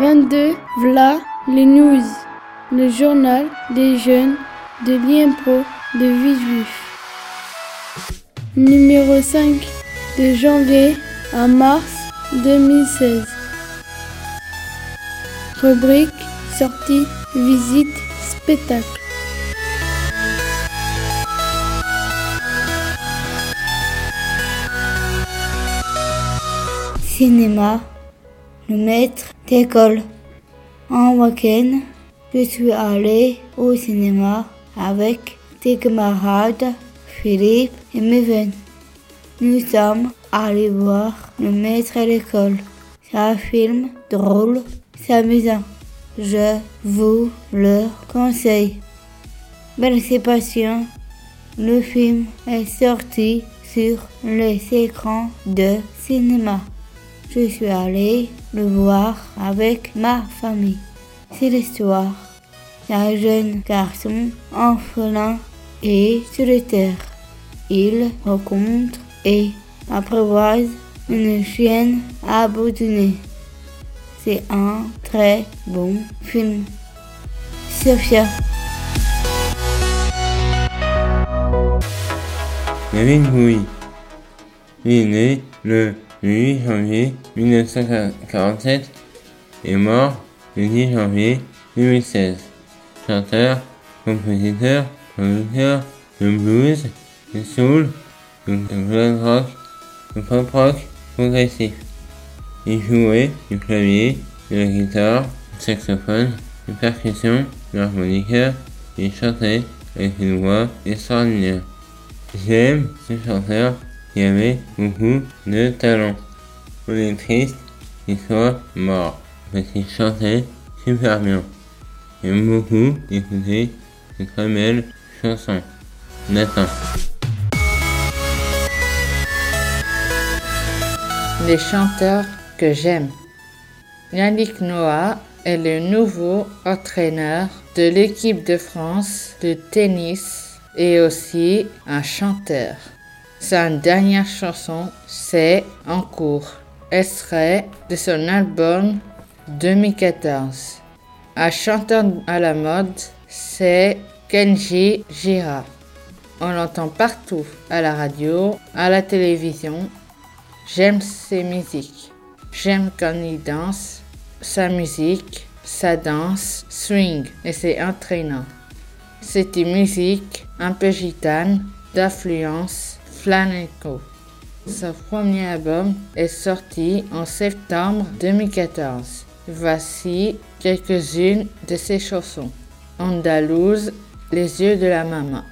22, Vla, les news, le journal des jeunes de l'IMPRO de Villejuif. Numéro 5, de janvier à mars 2016. Rubrique, sortie, visite, spectacle. Cinéma, le maître d'école. En week-end, je suis allé au cinéma avec des camarades Philippe et Meven. Nous sommes allés voir le maître à l'école. C'est un film drôle, c'est amusant. Je vous le conseille. Participation. Le film est sorti sur les écrans de cinéma. Je suis allé le voir avec ma famille. C'est l'histoire d'un jeune garçon orphelin et solitaire. Il rencontre et apprivoise une chienne abandonnée. C'est un très bon film. Sophia. David Bowie. Il est le 8 janvier 1947 et mort le 10 janvier 2016. Chanteur, compositeur, producteur de blues, de soul, de rock, de pop rock progressif. Il jouait du clavier, de la guitare, du saxophone, de percussion, de l'harmonica et chantait avec une voix extraordinaire. J'aime ce chanteur qui avait beaucoup de talent. On est triste qu'il soit mort parce qu'il chantait super bien. J'aime beaucoup écouter ces très belles chansons. Nathan. Les chanteurs que j'aime. Yannick Noah est le nouveau entraîneur de l'équipe de France de tennis et aussi un chanteur. Sa dernière chanson, c'est En cours, extrait de son album 2014. Un chanteur à la mode, c'est Kenji Gira. On l'entend partout, à la radio, à la télévision. J'aime ses musiques. J'aime quand il danse, sa musique, sa danse, swing et c'est entraînant. C'est une musique un peu gitane, d'influence flamenco. Son premier album est sorti en septembre 2014. Voici quelques-unes de ses chansons. Andalouse, Les yeux de la maman.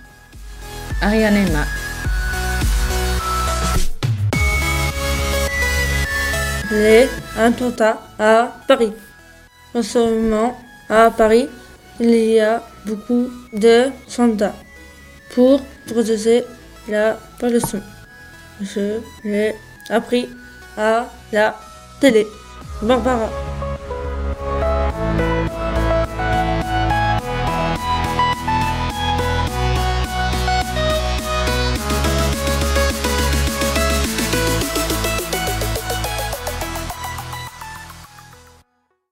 Ariane Emma. Les attentats à Paris. En ce moment, à Paris, il y a beaucoup de soldats pour protéger la pollution. Je l'ai appris à la télé. Barbara.